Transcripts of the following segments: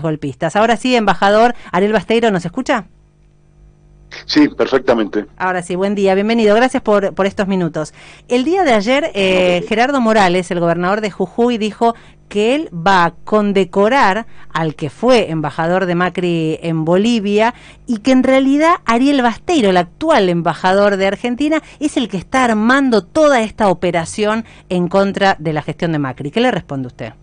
golpistas. Ahora sí, embajador Ariel Basteiro, ¿nos escucha? Sí, perfectamente. Ahora sí, buen día, bienvenido, gracias por, por estos minutos. El día de ayer, eh, Gerardo Morales, el gobernador de Jujuy, dijo que él va a condecorar al que fue embajador de Macri en Bolivia y que en realidad Ariel Basteiro, el actual embajador de Argentina, es el que está armando toda esta operación en contra de la gestión de Macri. ¿Qué le responde usted?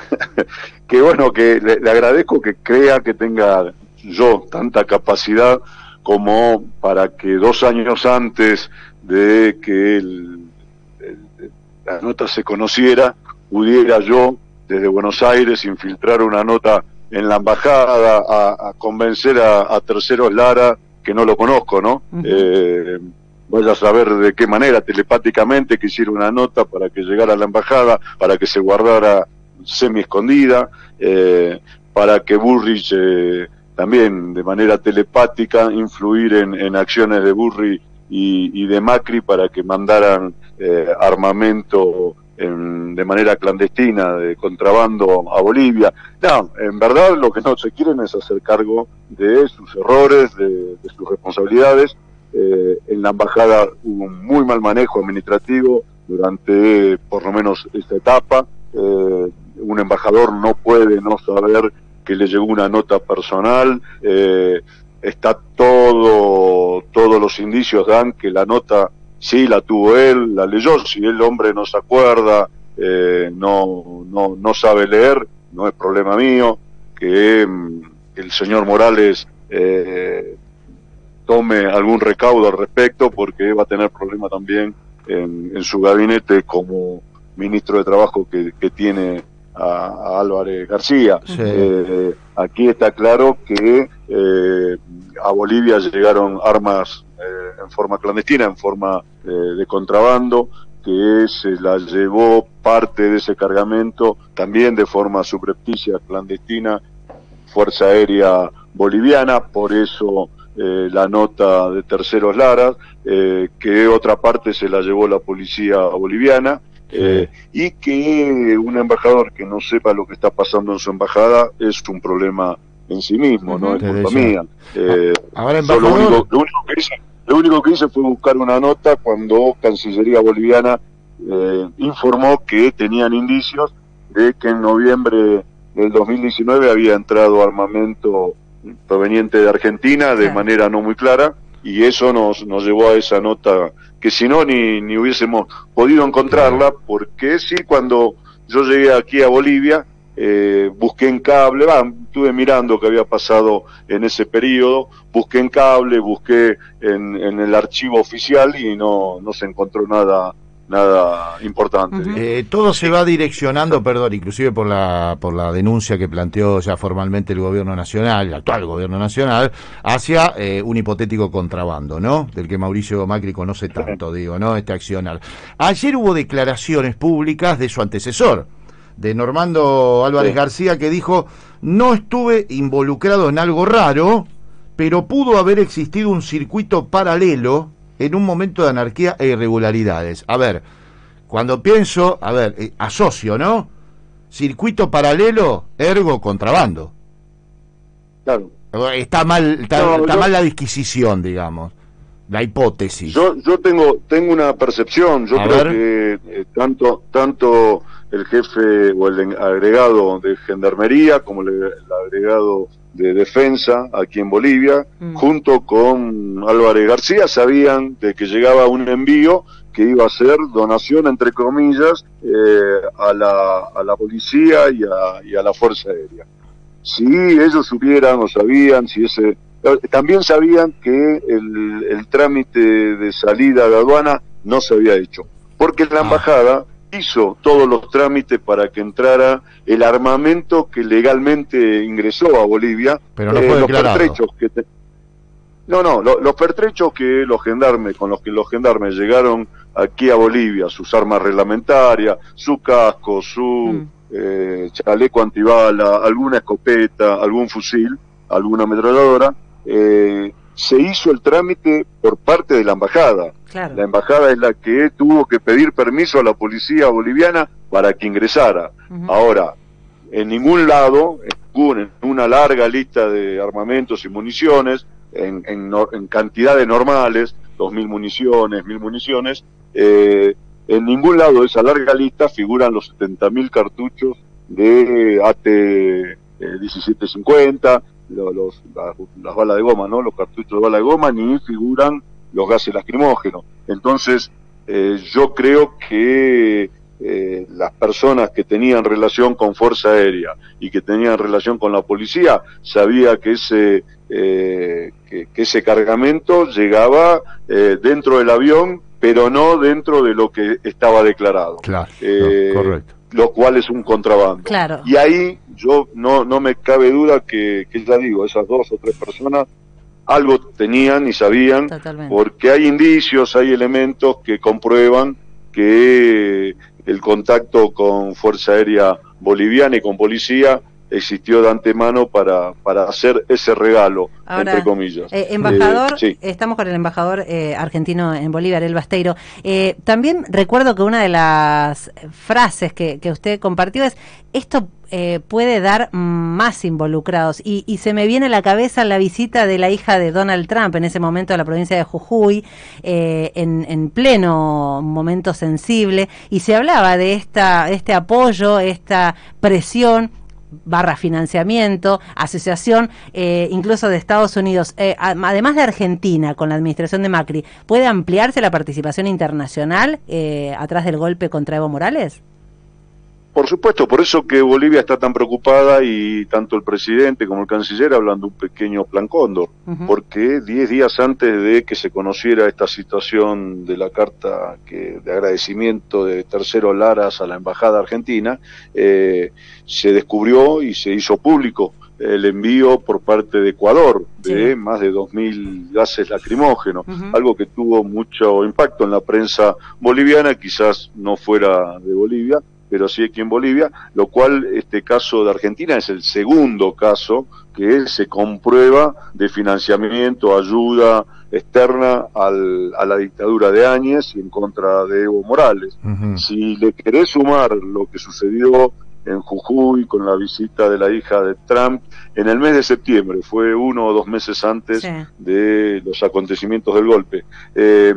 que bueno, que le, agradezco que crea que tenga yo tanta capacidad como para que dos años antes de que la nota se conociera, pudiera yo desde Buenos Aires infiltrar una nota en la embajada a, convencer a, terceros Lara que no lo conozco, ¿no? Eh, vaya a saber de qué manera, telepáticamente, que hiciera una nota para que llegara a la embajada, para que se guardara semi escondida, eh, para que Burrich eh, también de manera telepática influir en, acciones de Burri y, de Macri para que mandaran eh, armamento de manera clandestina, de contrabando a Bolivia. No, en verdad lo que no se quieren es hacer cargo de sus errores, de, sus responsabilidades. en la embajada hubo un muy mal manejo administrativo durante por lo menos esta etapa. Eh, un embajador no puede no saber que le llegó una nota personal, eh, está todo, todos los indicios dan que la nota sí la tuvo él, la leyó, si el hombre no se acuerda, eh, no, no, no sabe leer, no es problema mío, que mm, el señor Morales eh, tome algún recaudo al respecto porque va a tener problema también en, en su gabinete como ministro de Trabajo que, que tiene a, Álvarez García. Eh, aquí está claro que eh, a Bolivia llegaron armas eh, en forma clandestina, en forma de contrabando, que se las llevó parte de ese cargamento también de forma subrepticia, clandestina, Fuerza Aérea Boliviana, por eso la nota de terceros Lara, que otra parte se la llevó la policía boliviana, eh, y que un embajador que no sepa lo que está pasando en su embajada es un problema en sí mismo, no es culpa mía. Eh, Ahora, lo, único, que hice, lo único que hice fue buscar una nota cuando Cancillería Boliviana eh, informó que tenían indicios de que en noviembre del 2019 había entrado armamento proveniente de Argentina de manera no muy clara y eso nos, nos llevó a esa nota que si no ni, ni hubiésemos podido encontrarla, porque sí, cuando yo llegué aquí a Bolivia, eh, busqué en cable, estuve mirando qué había pasado en ese periodo, busqué en cable, busqué en, en el archivo oficial y no, no se encontró nada nada importante. Eh, todo se va direccionando, perdón, inclusive por la, por la denuncia que planteó ya formalmente el gobierno nacional, el actual gobierno nacional, hacia eh, un hipotético contrabando, ¿no? Del que Mauricio Macri conoce tanto, digo, ¿no? Este accional. Ayer hubo declaraciones públicas de su antecesor, de Normando Álvarez García, que dijo, no estuve involucrado en algo raro, pero pudo haber existido un circuito paralelo en un momento de anarquía e irregularidades. A ver, cuando pienso, a ver, eh, asocio, ¿no? Circuito paralelo, ergo contrabando. Claro. Está mal, está, mal la disquisición, digamos, la hipótesis. Yo, yo tengo, tengo una percepción, yo creo que eh, tanto, tanto el jefe o el agregado de gendarmería como el agregado de defensa aquí en Bolivia, mm. junto con Álvarez García, sabían de que llegaba un envío que iba a ser donación, entre comillas, eh, a, la, a la policía y a, y a la Fuerza Aérea. Si ellos supieran o sabían, si ese... También sabían que el, el trámite de salida de aduana no se había hecho, porque la ah. embajada hizo todos los trámites para que entrara el armamento que legalmente ingresó a Bolivia. Pero no eh, los pertrechos que No, no, los pertrechos que los gendarmes, con los que los gendarmes llegaron aquí a Bolivia, sus armas reglamentarias, su casco, su mm. eh, chaleco antibala, alguna escopeta, algún fusil, alguna ametralladora, eh, se hizo el trámite por parte de la embajada. La embajada es la que tuvo que pedir permiso a la policía boliviana para que ingresara. Ahora, en ningún lado, en una larga lista de armamentos y municiones, en, cantidades normales, 2.000 municiones, 1.000 municiones, eh, en ningún lado de esa larga lista figuran los 70.000 cartuchos de AT-1750, eh, los, las, balas de goma, ¿no? Los cartuchos de bala de goma, ni figuran los gases lacrimógenos. Entonces, eh, yo creo que eh, las personas que tenían relación con Fuerza Aérea y que tenían relación con la policía, sabía que ese, eh, que, ese cargamento llegaba eh, dentro del avión, pero no dentro de lo que estaba declarado. Claro, eh, correcto lo cual es un contrabando. Y ahí yo no no me cabe duda que, que ya digo esas dos o tres personas algo tenían y sabían, porque hay indicios, hay elementos que comprueban que el contacto con Fuerza Aérea Boliviana y con policía existió de antemano para, para hacer ese regalo, entre comillas. Eh, embajador, eh, estamos con el embajador eh, argentino en Bolivia, El Basteiro. también recuerdo que una de las frases que, que usted compartió es, esto puede dar más involucrados. Y, y, se me viene a la cabeza la visita de la hija de Donald Trump en ese momento a la provincia de Jujuy, en, en, pleno momento sensible, y se hablaba de esta, este apoyo, esta presión barra financiamiento, asociación eh, incluso de Estados Unidos, eh, además de Argentina con la administración de Macri, ¿puede ampliarse la participación internacional eh, atrás del golpe contra Evo Morales? Por supuesto, por eso que Bolivia está tan preocupada y tanto el presidente como el canciller hablan de un pequeño plan cóndor, porque diez días antes de que se conociera esta situación de la carta que, de agradecimiento de Tercero Laras a la Embajada Argentina, eh, se descubrió y se hizo público el envío por parte de Ecuador de más de 2.000 gases lacrimógenos, algo que tuvo mucho impacto en la prensa boliviana, quizás no fuera de Bolivia, pero sí aquí en Bolivia, lo cual este caso de Argentina es el segundo caso que se comprueba de financiamiento, ayuda externa al, a la dictadura de Áñez y en contra de Evo Morales. Si le querés sumar lo que sucedió en Jujuy con la visita de la hija de Trump en el mes de septiembre, fue uno o dos meses antes de los acontecimientos del golpe. Eh,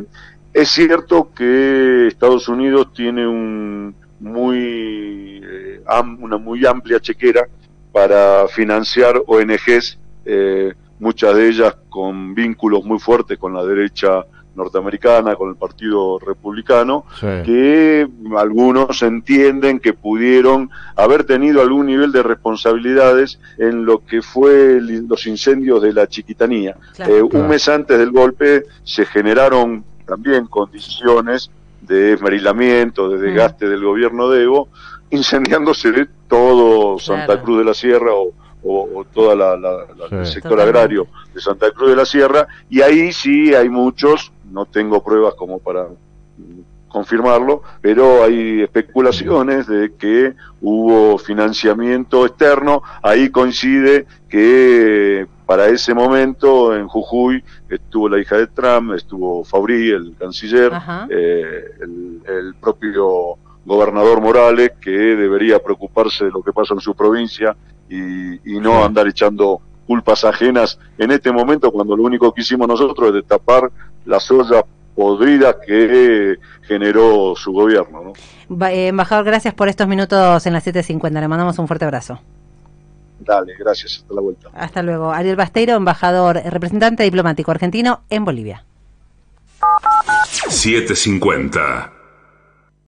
es cierto que Estados Unidos tiene un, muy eh, una muy amplia chequera para financiar ONGs, eh, muchas de ellas con vínculos muy fuertes con la derecha norteamericana, con el Partido Republicano, que algunos entienden que pudieron haber tenido algún nivel de responsabilidades en lo que fue los incendios de la Chiquitanía. Eh, un mes antes del golpe se generaron también condiciones de esmerilamiento, de desgaste del gobierno de Evo, incendiándose todo Santa Cruz de la Sierra o, o, toda la, el sector agrario de Santa Cruz de la Sierra, y ahí sí hay muchos, no tengo pruebas como para confirmarlo, pero hay especulaciones de que hubo financiamiento externo, ahí coincide que para ese momento en Jujuy estuvo la hija de Trump, estuvo Fabri, el canciller, eh, el, propio gobernador Morales, que debería preocuparse de lo que pasa en su provincia y, no andar echando culpas ajenas en este momento cuando lo único que hicimos nosotros es destapar las ollas podrida que generó su gobierno. ¿no? Eh, embajador, gracias por estos minutos en las 7.50. Le mandamos un fuerte abrazo. Dale, gracias. Hasta la vuelta. Hasta luego. Ariel Basteiro, embajador, representante diplomático argentino en Bolivia. 750.